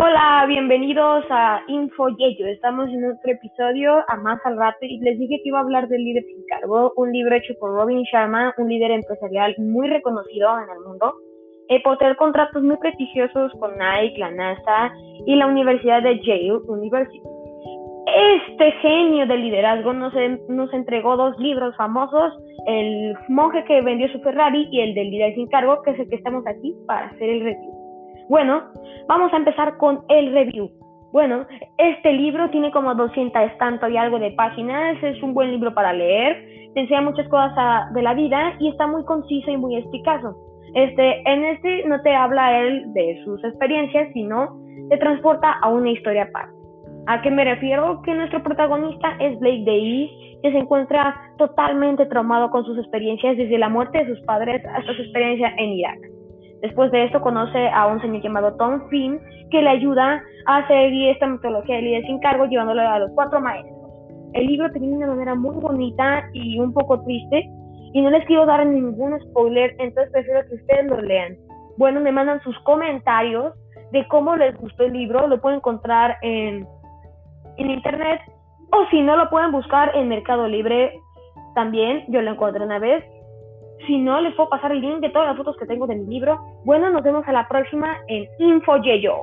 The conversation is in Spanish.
Hola, bienvenidos a Info Yeyo. Estamos en otro episodio a más al rato y les dije que iba a hablar del líder sin cargo, un libro hecho por Robin Sharma, un líder empresarial muy reconocido en el mundo, eh, por tener contratos muy prestigiosos con Nike, la NASA y la Universidad de Yale University. Este genio del liderazgo nos, nos entregó dos libros famosos, El monje que vendió su Ferrari y el del líder sin cargo, que es el que estamos aquí para hacer el review. Bueno, vamos a empezar con el review. Bueno, este libro tiene como 200 tanto y algo de páginas, es un buen libro para leer, te enseña muchas cosas ah, de la vida y está muy conciso y muy eficaz. Este, en este no te habla él de sus experiencias, sino te transporta a una historia aparte. ¿A qué me refiero? Que nuestro protagonista es Blake Davis, que se encuentra totalmente traumado con sus experiencias desde la muerte de sus padres hasta su experiencia en Irak. Después de esto conoce a un señor llamado Tom Finn que le ayuda a seguir esta metodología de líder sin cargo llevándolo a los cuatro maestros. El libro termina de una manera muy bonita y un poco triste y no les quiero dar ningún spoiler, entonces prefiero que ustedes lo lean. Bueno, me mandan sus comentarios de cómo les gustó el libro, lo pueden encontrar en, en internet o si no lo pueden buscar en Mercado Libre también, yo lo encontré una vez si no, les puedo pasar el link de todas las fotos que tengo de mi libro. Bueno, nos vemos a la próxima en InfoYeyo.